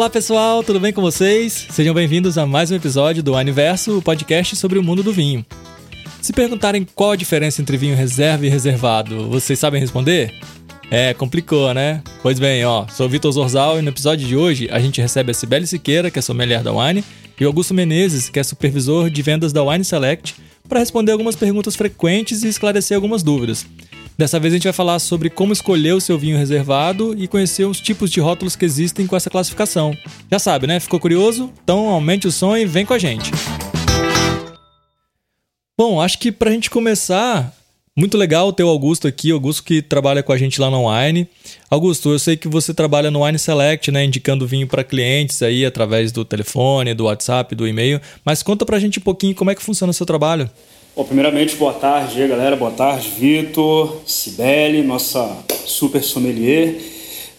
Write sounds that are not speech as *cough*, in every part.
Olá pessoal, tudo bem com vocês? Sejam bem-vindos a mais um episódio do Aniverso, o podcast sobre o mundo do vinho. Se perguntarem qual a diferença entre vinho reserva e reservado, vocês sabem responder? É, complicou, né? Pois bem, ó, sou Vitor Zorzal e no episódio de hoje a gente recebe a Cibele Siqueira, que é sommelier da Wine, e o Augusto Menezes, que é supervisor de vendas da Wine Select, para responder algumas perguntas frequentes e esclarecer algumas dúvidas. Dessa vez a gente vai falar sobre como escolher o seu vinho reservado e conhecer os tipos de rótulos que existem com essa classificação. Já sabe, né? Ficou curioso? Então aumente o som e vem com a gente. Bom, acho que para a gente começar, muito legal ter o Augusto aqui, Augusto que trabalha com a gente lá na Wine. Augusto, eu sei que você trabalha no Wine Select, né, indicando vinho para clientes aí através do telefone, do WhatsApp, do e-mail, mas conta pra gente um pouquinho como é que funciona o seu trabalho. Bom, primeiramente, boa tarde, galera. Boa tarde, Vitor, Cibele, nossa super sommelier.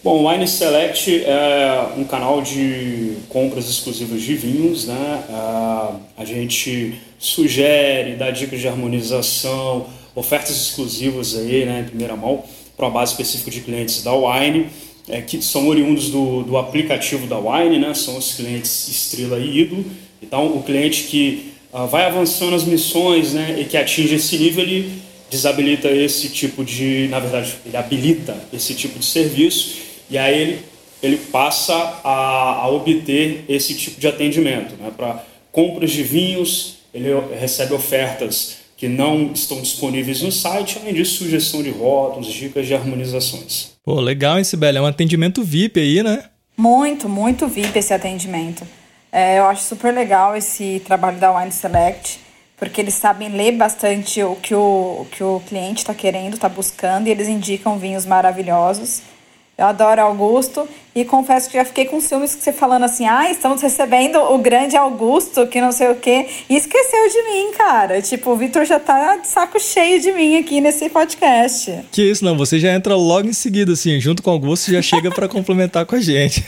Bom, Wine Select é um canal de compras exclusivas de vinhos, né? A gente sugere, dá dicas de harmonização, ofertas exclusivas aí, né, em primeira mão, para uma base específica de clientes da Wine, é, que são oriundos do, do aplicativo da Wine, né? São os clientes Estrela e Ídolo. Então, o cliente que vai avançando as missões né, e que atinge esse nível, ele desabilita esse tipo de, na verdade, ele habilita esse tipo de serviço e aí ele, ele passa a, a obter esse tipo de atendimento. Né, Para compras de vinhos, ele recebe ofertas que não estão disponíveis no site, além disso, sugestão de rótulos, dicas de harmonizações. Pô, legal, hein, Sibeli? É um atendimento VIP aí, né? Muito, muito VIP esse atendimento. É, eu acho super legal esse trabalho da Wine Select, porque eles sabem ler bastante o que o, o que o cliente está querendo, está buscando, e eles indicam vinhos maravilhosos. Eu adoro Augusto e confesso que já fiquei com ciúmes que você falando assim, ah, estamos recebendo o grande Augusto, que não sei o quê, e esqueceu de mim, cara. Tipo, o Vitor já tá de saco cheio de mim aqui nesse podcast. Que isso, não, você já entra logo em seguida, assim, junto com o Augusto, já chega para complementar com a gente.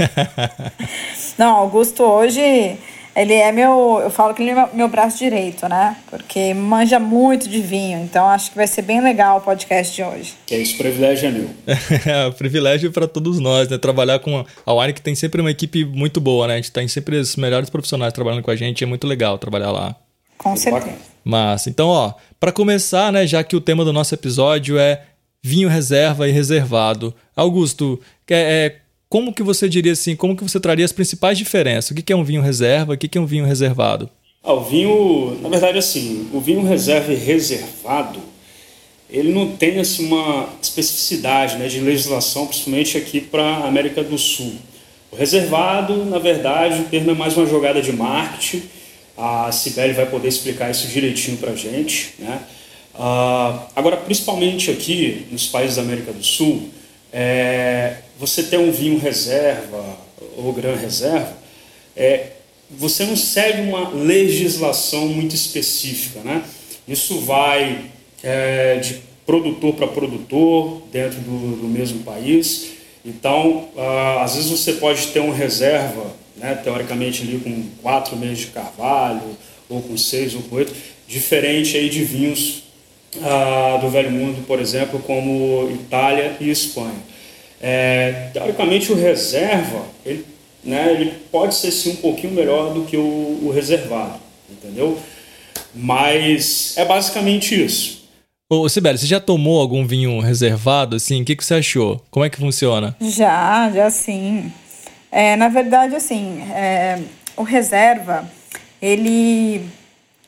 *laughs* não, Augusto hoje ele é meu, eu falo que ele é meu braço direito, né? Porque manja muito de vinho, então acho que vai ser bem legal o podcast de hoje. Que é isso, privilégio é meu. *laughs* é, privilégio para todos nós, né? Trabalhar com a Wine, que tem sempre uma equipe muito boa, né? A gente tem sempre os melhores profissionais trabalhando com a gente, é muito legal trabalhar lá. Com certeza. Mas, então, ó, para começar, né, já que o tema do nosso episódio é vinho reserva e reservado. Augusto, é, como que você diria assim, como que você traria as principais diferenças? O que é um vinho reserva, o que é um vinho reservado? Ah, o vinho, na verdade, assim, o vinho reserva e reservado, ele não tem assim, uma especificidade né, de legislação, principalmente aqui para a América do Sul. O reservado, na verdade, o termo é mais uma jogada de marketing. A Sibeli vai poder explicar isso direitinho para a gente. Né? Uh, agora, principalmente aqui nos países da América do Sul, é, você ter um vinho reserva ou gran reserva, é, você não segue uma legislação muito específica. Né? Isso vai é, de produtor para produtor dentro do, do, mesmo país. Então, às vezes você pode ter uma reserva, né, teoricamente ali com quatro meses de carvalho, ou com seis ou com oito, diferente aí de vinhos ah, do Velho Mundo, por exemplo, como Itália e Espanha. É, teoricamente, o reserva ele, né, ele pode ser sim um pouquinho melhor do que o, o reservado, entendeu? Mas é basicamente isso. Ô, Sibeli, você já tomou algum vinho reservado, assim? O que, que você achou? Como é que funciona? Já, já sim. É, na verdade, assim, é, o reserva, ele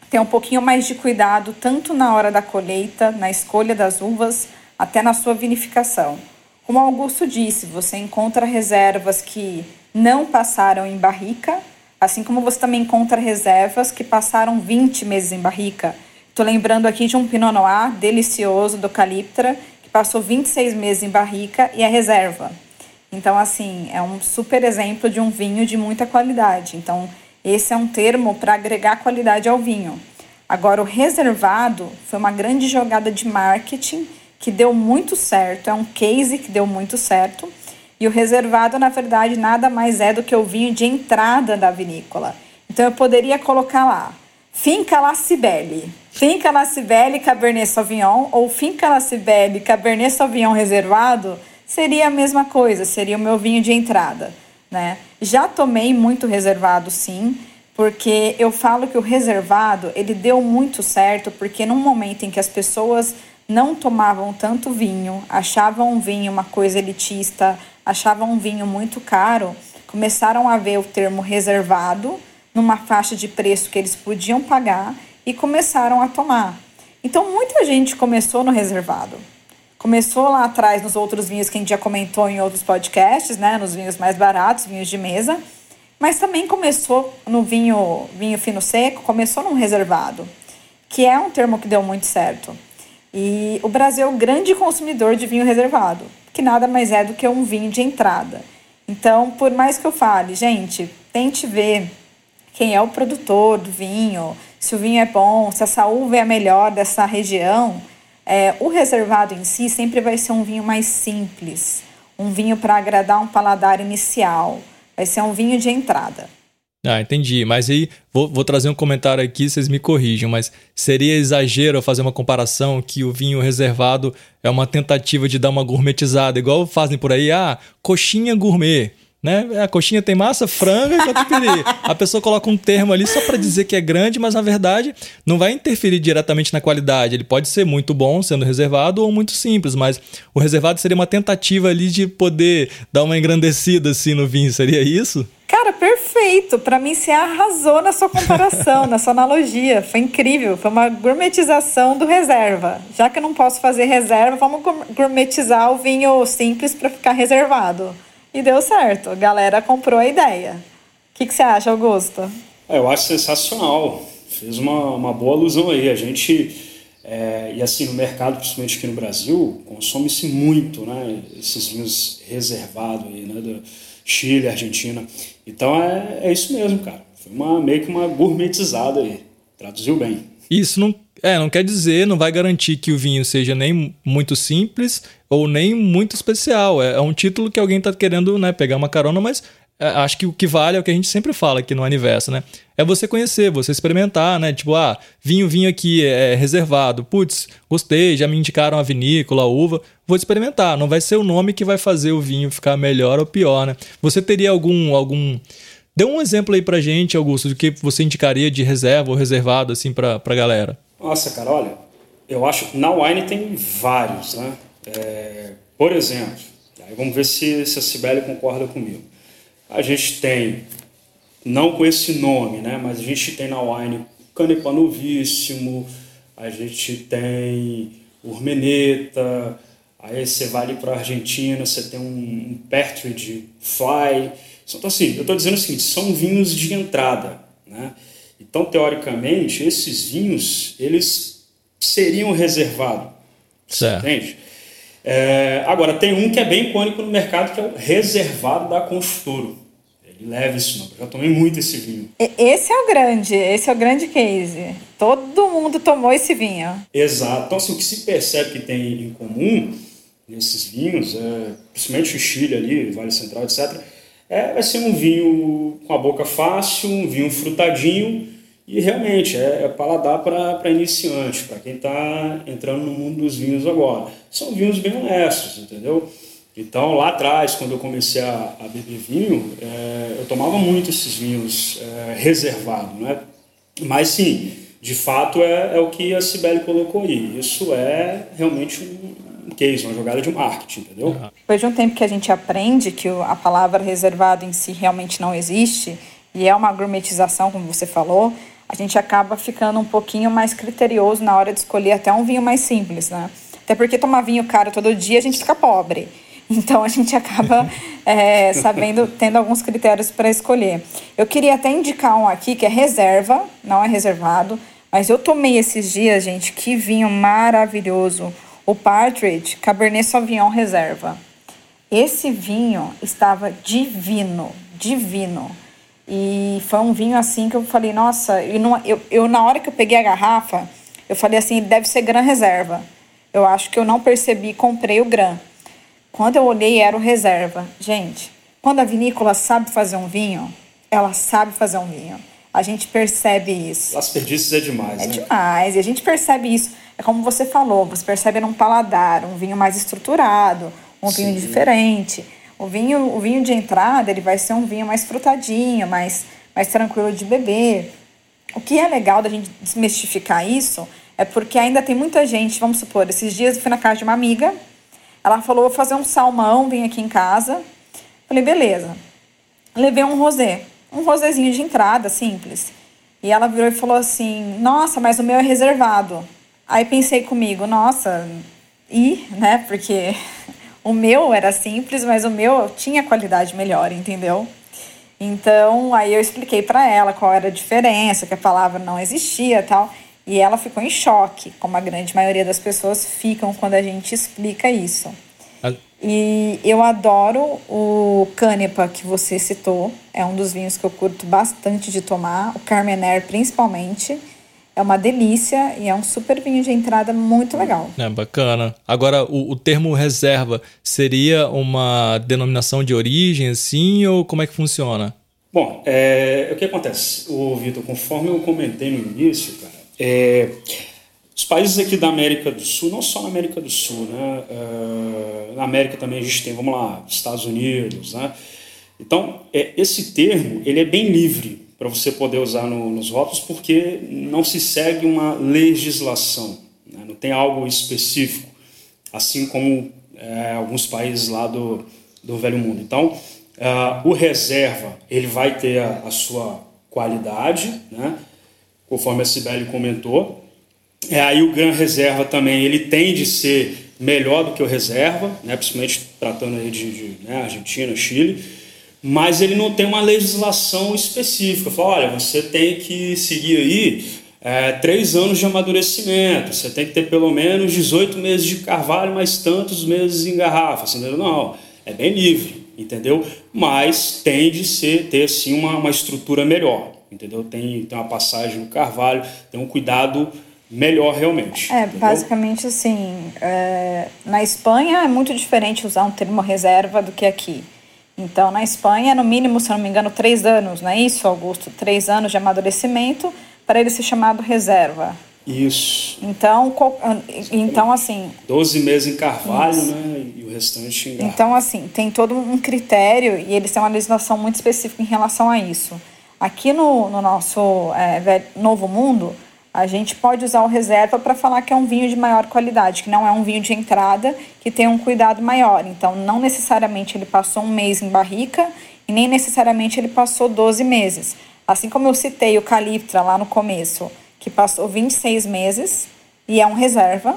tem um pouquinho mais de cuidado tanto na hora da colheita, na escolha das uvas, até na sua vinificação. Como Augusto disse, você encontra reservas que não passaram em barrica, assim como você também encontra reservas que passaram 20 meses em barrica. Estou lembrando aqui de um Pinot Noir delicioso do Caliptra, que passou 26 meses em barrica e é reserva. Então, assim, é um super exemplo de um vinho de muita qualidade. Então, esse é um termo para agregar qualidade ao vinho. Agora, o reservado foi uma grande jogada de marketing que deu muito certo, é um case que deu muito certo. E o reservado, na verdade, nada mais é do que o vinho de entrada da vinícola. Então, eu poderia colocar lá Finca La Cibele, Finca La Cibele Cabernet Sauvignon ou Finca La Cibele Cabernet Sauvignon reservado seria a mesma coisa, seria o meu vinho de entrada. né? Já tomei muito reservado, sim, porque eu falo que o reservado ele deu muito certo, porque num momento em que as pessoas não tomavam tanto vinho, achavam o vinho uma coisa elitista, achavam um vinho muito caro, começaram a ver o termo reservado numa faixa de preço que eles podiam pagar e começaram a tomar. Então muita gente começou no reservado. Começou lá atrás nos outros vinhos que a gente já comentou em outros podcasts, né, nos vinhos mais baratos, vinhos de mesa, mas também começou no vinho, vinho fino seco, começou num reservado, que é um termo que deu muito certo. E o Brasil é o grande consumidor de vinho reservado, que nada mais é do que um vinho de entrada. Então, por mais que eu fale, gente, tente ver quem é o produtor do vinho, se o vinho é bom, se essa uva é a melhor dessa região. É, o reservado em si sempre vai ser um vinho mais simples, um vinho para agradar um paladar inicial, vai ser um vinho de entrada. Ah, entendi. Mas aí vou, vou, trazer um comentário aqui, vocês me corrijam, mas seria exagero fazer uma comparação que o vinho reservado é uma tentativa de dar uma gourmetizada, igual fazem por aí, ah, coxinha gourmet né? A coxinha tem massa, frango e a pessoa coloca um termo ali só para dizer que é grande, mas na verdade não vai interferir diretamente na qualidade. Ele pode ser muito bom sendo reservado ou muito simples, mas o reservado seria uma tentativa ali de poder dar uma engrandecida assim no vinho. Seria isso? Cara, perfeito. Para mim você arrasou na sua comparação, na sua analogia. Foi incrível. Foi uma gourmetização do reserva. Já que eu não posso fazer reserva, vamos gourmetizar o vinho simples para ficar reservado. E deu certo. A galera comprou a ideia. O que, que você acha, Augusto? É, eu acho sensacional. Fez uma, uma boa alusão aí. A gente, é, e assim, no mercado, principalmente aqui no Brasil, consome-se muito, né? Esses vinhos reservados aí, né? Do Chile, Argentina. Então é, é isso mesmo, cara. Foi uma, meio que uma gourmetizada aí. Traduziu bem. Isso não é, não quer dizer, não vai garantir que o vinho seja nem muito simples ou nem muito especial. É, é um título que alguém está querendo né, pegar uma carona, mas acho que o que vale é o que a gente sempre fala aqui no Aniverso, né? É você conhecer, você experimentar, né? Tipo, ah, vinho, vinho aqui é reservado. Putz, gostei, já me indicaram a vinícola, a uva. Vou experimentar. Não vai ser o nome que vai fazer o vinho ficar melhor ou pior, né? Você teria algum algum Dê um exemplo aí pra gente, Augusto, do que você indicaria de reserva ou reservado assim pra, pra galera. Nossa, cara, olha, eu acho que na Wine tem vários, né? É, por exemplo, aí vamos ver se, se a Sibeli concorda comigo. A gente tem, não com esse nome, né? Mas a gente tem na Wine Canepa Novíssimo, a gente tem Urmeneta, aí você vai ali para a Argentina, você tem um, um Partridge Fly. Então, assim, eu estou dizendo o seguinte, são vinhos de entrada, né? Então, teoricamente, esses vinhos, eles seriam reservados. Certo. Entende? É, agora, tem um que é bem icônico no mercado, que é o reservado da Consturo. Ele leva esse nome. Eu já tomei muito esse vinho. Esse é o grande, esse é o grande case. Todo mundo tomou esse vinho. Exato. Então, assim, o que se percebe que tem em comum nesses vinhos, é, principalmente o Chile ali, Vale Central, etc., é, vai ser um vinho com a boca fácil, um vinho frutadinho e realmente é, é paladar para iniciante, para quem está entrando no mundo dos vinhos agora. São vinhos bem honestos, entendeu? Então lá atrás, quando eu comecei a, a beber vinho, é, eu tomava muito esses vinhos é, reservados, né? Mas sim, de fato é, é o que a Sibeli colocou aí. Isso é realmente um, case, uma jogada de marketing, entendeu? Depois de um tempo que a gente aprende que a palavra reservado em si realmente não existe, e é uma gourmetização, como você falou, a gente acaba ficando um pouquinho mais criterioso na hora de escolher até um vinho mais simples, né? Até porque tomar vinho caro todo dia a gente fica pobre. *laughs* Então a gente acaba *laughs* é, sabendo, tendo alguns critérios para escolher. Eu queria até indicar um aqui que é reserva, não é reservado, mas eu tomei esses dias, gente, que vinho maravilhoso o Partridge Cabernet Sauvignon Reserva. Esse vinho estava divino, divino. E foi um vinho assim que eu falei, nossa, eu, não, eu, eu na hora que eu peguei a garrafa, eu falei assim, deve ser Gran Reserva. Eu acho que eu não percebi, comprei o Gran. Quando eu olhei, era o Reserva. Gente, quando a vinícola sabe fazer um vinho, ela sabe fazer um vinho. A gente percebe isso. Las Perdices é demais, É né? demais. E a gente percebe isso. É como você falou, você percebe num paladar, um vinho mais estruturado, um vinho diferente. O vinho, o vinho de entrada, ele vai ser um vinho mais frutadinho, mais, mais tranquilo de beber. O que é legal da gente desmistificar isso é porque ainda tem muita gente, vamos supor, esses dias eu fui na casa de uma amiga, ela falou, vou fazer um salmão, vim aqui em casa. Falei, beleza. Levei um rosé, um rosézinho de entrada, simples. E ela virou e falou assim, nossa, mas o meu é reservado. Aí pensei comigo, nossa, e, né, porque o meu era simples, mas o meu tinha qualidade melhor, entendeu? Então, aí eu expliquei para ela qual era a diferença, que a palavra não existia tal. E ela ficou em choque, como a grande maioria das pessoas ficam quando a gente explica isso. E eu adoro o Canepa que você citou, é um dos vinhos que eu curto bastante de tomar, o Carmener principalmente. É uma delícia e é um super vinho de entrada muito legal. É bacana. Agora, o, o termo reserva seria uma denominação de origem, assim, ou como é que funciona? Bom, é, o que acontece, o Vitor, conforme eu comentei no início, cara, é, os países aqui da América do Sul, não só na América do Sul, né? É, na América também a gente tem, vamos lá, Estados Unidos, né? Então, é, esse termo, ele é bem livre para você poder usar no, nos rótulos, porque não se segue uma legislação, né? não tem algo específico, assim como é, alguns países lá do, do Velho Mundo. Então, uh, o reserva ele vai ter a, a sua qualidade, né? conforme a Sibeli comentou. É, aí o Gran Reserva também ele tende a ser melhor do que o reserva, né? principalmente tratando aí de, de né? Argentina, Chile mas ele não tem uma legislação específica. Fala, olha, você tem que seguir aí é, três anos de amadurecimento, você tem que ter pelo menos 18 meses de carvalho, mais tantos meses em garrafa, entendeu? Não, é bem livre, entendeu? Mas tende a ser, ter sim uma, uma estrutura melhor, entendeu? Tem, tem uma passagem no carvalho, tem um cuidado melhor realmente. É, entendeu? basicamente assim, é, na Espanha é muito diferente usar um termo reserva do que aqui. Então, na Espanha, no mínimo, se não me engano, três anos, não é isso, Augusto? Três anos de amadurecimento para ele ser chamado reserva. Isso. Então, então assim. Doze meses em carvalho, isso. né? E o restante em Então, assim, tem todo um critério e eles têm uma legislação muito específica em relação a isso. Aqui no, no nosso é, Novo Mundo, a gente pode usar o reserva para falar que é um vinho de maior qualidade, que não é um vinho de entrada, que tem um cuidado maior. Então, não necessariamente ele passou um mês em barrica e nem necessariamente ele passou 12 meses. Assim como eu citei o Caliptra lá no começo, que passou 26 meses e é um reserva,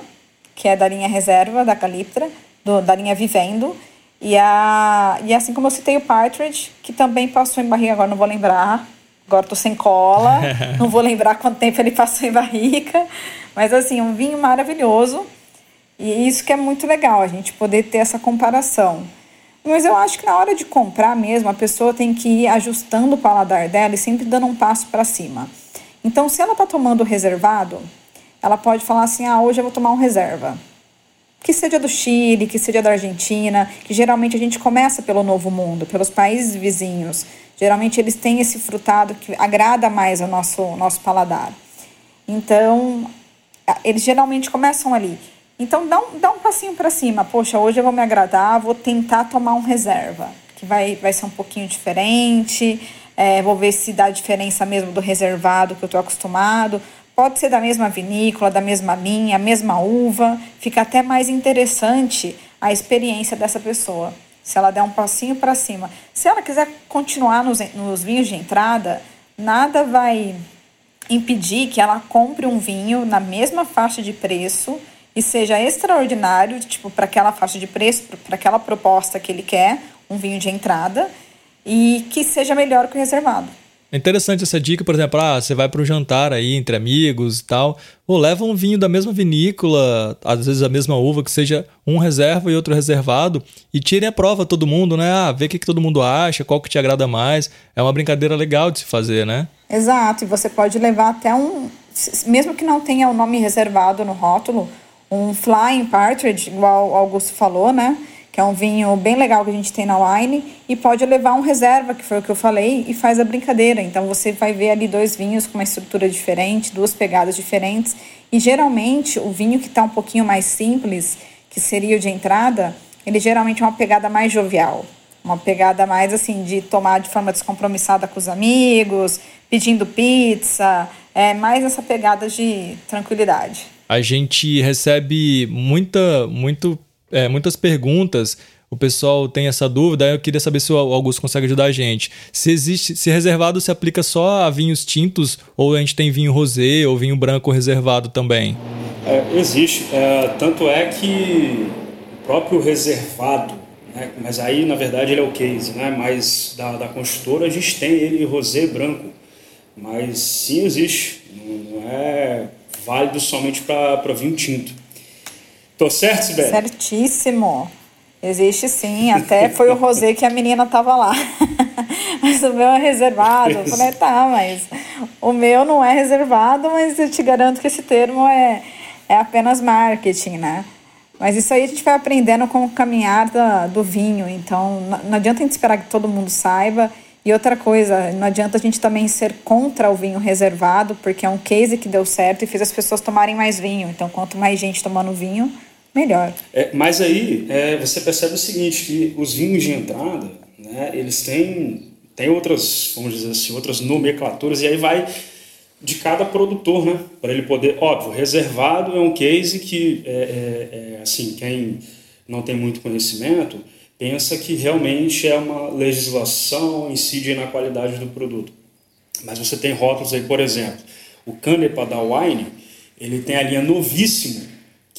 que é da linha reserva da Caliptra, do, da linha Vivendo. E, a, e assim como eu citei o Partridge, que também passou em barriga, agora não vou lembrar, Agora tô sem cola, *laughs* não vou lembrar quanto tempo ele passou em barrica, mas assim, um vinho maravilhoso. E isso que é muito legal, a gente poder ter essa comparação. Mas eu acho que na hora de comprar mesmo, a pessoa tem que ir ajustando o paladar dela e sempre dando um passo para cima. Então, se ela está tomando reservado, ela pode falar assim: ah, hoje eu vou tomar um reserva. Que seja do Chile, que seja da Argentina, que geralmente a gente começa pelo Novo Mundo, pelos países vizinhos. Geralmente eles têm esse frutado que agrada mais ao nosso, nosso paladar. Então, eles geralmente começam ali. Então, dá um, dá um passinho para cima. Poxa, hoje eu vou me agradar, vou tentar tomar um reserva, que vai, vai ser um pouquinho diferente. É, vou ver se dá diferença mesmo do reservado que eu estou acostumado. Pode ser da mesma vinícola, da mesma linha, a mesma uva. Fica até mais interessante a experiência dessa pessoa se ela der um passinho para cima. Se ela quiser continuar nos, nos vinhos de entrada, nada vai impedir que ela compre um vinho na mesma faixa de preço e seja extraordinário, tipo, para aquela faixa de preço, para aquela proposta que ele quer, um vinho de entrada, e que seja melhor que o reservado. É interessante essa dica, por exemplo, ah, você vai para um jantar aí entre amigos e tal, ou leva um vinho da mesma vinícola, às vezes a mesma uva, que seja um reserva e outro reservado, e tirem a prova todo mundo, né? Ah, vê o que, que todo mundo acha, qual que te agrada mais. É uma brincadeira legal de se fazer, né? Exato, e você pode levar até um, mesmo que não tenha o nome reservado no rótulo, um Flying Partridge, igual o Augusto falou, né? Que é um vinho bem legal que a gente tem na wine, e pode levar um reserva, que foi o que eu falei, e faz a brincadeira. Então você vai ver ali dois vinhos com uma estrutura diferente, duas pegadas diferentes, e geralmente o vinho que está um pouquinho mais simples, que seria o de entrada, ele geralmente é uma pegada mais jovial. Uma pegada mais assim de tomar de forma descompromissada com os amigos, pedindo pizza, é mais essa pegada de tranquilidade. A gente recebe muita, muito, é, muitas perguntas o pessoal tem essa dúvida, eu queria saber se o Augusto consegue ajudar a gente. Se existe, se reservado se aplica só a vinhos tintos ou a gente tem vinho rosé ou vinho branco reservado também? É, existe, é, tanto é que o próprio reservado, né, mas aí na verdade ele é o case, né, mas da, da construtora a gente tem ele rosé branco, mas sim existe, não, não é válido somente para vinho tinto. Tô certo, Sibeli? Certíssimo. Existe sim, até foi o rosé que a menina tava lá. *laughs* mas o meu é reservado. Eu falei, tá, mas o meu não é reservado, mas eu te garanto que esse termo é, é apenas marketing, né? Mas isso aí a gente vai aprendendo com o caminhar da, do vinho. Então, não adianta a gente esperar que todo mundo saiba. E outra coisa, não adianta a gente também ser contra o vinho reservado, porque é um case que deu certo e fez as pessoas tomarem mais vinho. Então, quanto mais gente tomando vinho, melhor. É, mas aí é, você percebe o seguinte, que os vinhos de entrada, né, eles têm, têm outras, vamos dizer assim, outras nomenclaturas, e aí vai de cada produtor, né? Para ele poder, óbvio, reservado é um case que, é, é, é, assim, quem não tem muito conhecimento pensa que realmente é uma legislação incide na qualidade do produto. Mas você tem rótulos aí, por exemplo, o Canepa da Wine, ele tem a linha novíssimo,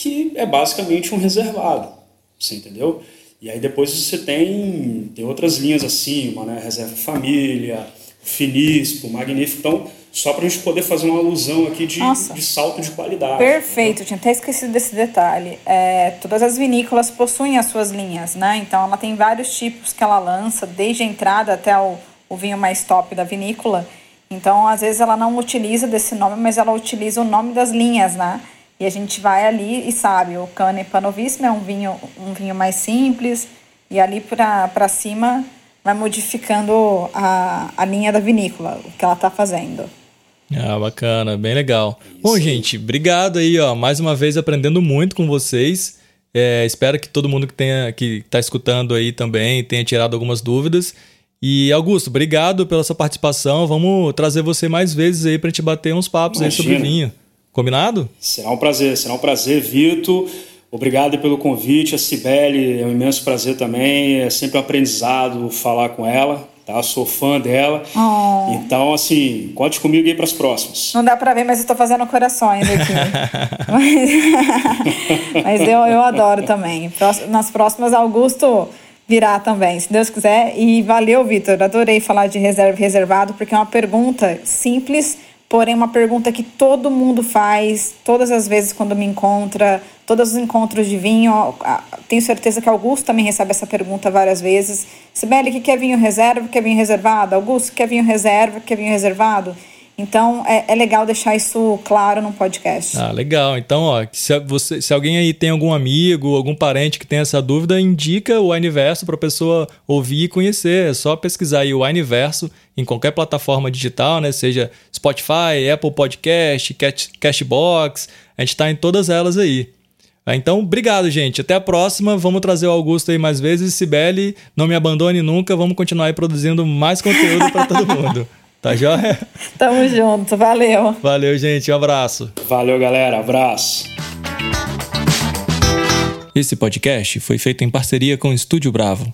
que é basicamente um reservado, você entendeu? E aí depois você tem, tem outras linhas acima, né? Reserva Família, Finispo, Magnífico. Então, só para a gente poder fazer uma alusão aqui de, de salto de qualidade. Perfeito, tinha até esquecido desse detalhe. É, todas as vinícolas possuem as suas linhas, né? Então ela tem vários tipos que ela lança, desde a entrada até o, o vinho mais top da vinícola. Então, às vezes ela não utiliza desse nome, mas ela utiliza o nome das linhas, né? E a gente vai ali e sabe, o Cane Panovissimo é um vinho, um vinho mais simples, e ali para cima vai modificando a, a linha da vinícola, o que ela está fazendo. Ah, bacana, bem legal. Isso. Bom, gente, obrigado aí, ó, mais uma vez aprendendo muito com vocês. É, espero que todo mundo que tenha que está escutando aí também tenha tirado algumas dúvidas. E Augusto, obrigado pela sua participação. Vamos trazer você mais vezes aí para a gente bater uns papos Imagina. aí sobre vinho. Combinado? Será um prazer, será um prazer, Vitor. Obrigado pelo convite, a Cibele, é um imenso prazer também, é sempre um aprendizado falar com ela, tá? Sou fã dela. Oh. Então, assim, conte comigo aí para as próximas. Não dá para ver, mas eu estou fazendo corações aqui. mas, *laughs* *laughs* mas eu, eu adoro também. Nas próximas, Augusto virá também, se Deus quiser. E valeu, Vitor. Adorei falar de reserva e reservado, porque é uma pergunta simples porém uma pergunta que todo mundo faz todas as vezes quando me encontra, todos os encontros de vinho. Tenho certeza que Augusto também recebe essa pergunta várias vezes. Sibeli, que quer vinho reserva, quer vinho reservado? Augusto, quer vinho reserva, quer vinho reservado? Então é, é, legal deixar isso claro no podcast. Ah, legal. Então, ó, se, você, se alguém aí tem algum amigo, algum parente que tem essa dúvida, indica o Aniverso para a pessoa ouvir e conhecer. É só pesquisar aí o Aniverso em qualquer plataforma digital, né? Seja Spotify, Apple Podcast, Cashbox. A gente está em todas elas aí. Ah, então, obrigado, gente. Até a próxima. Vamos trazer o Augusto aí mais vezes. Sibeli, não me abandone nunca. Vamos continuar aí produzindo mais conteúdo para todo *laughs* mundo. Tá joia? Tamo junto, valeu. Valeu, gente, um abraço. Valeu, galera, abraço. Esse podcast foi feito em parceria com o Estúdio Bravo.